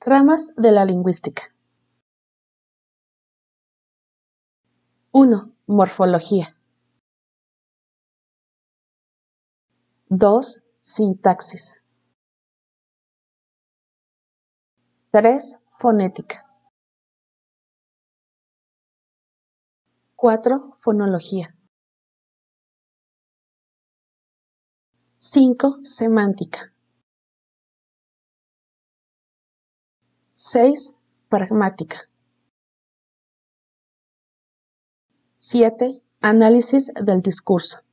Ramas de la lingüística. 1. Morfología. 2. Sintaxis. 3. Fonética. 4. Fonología. 5. Semántica. 6. Pragmática. 7. Análisis del discurso.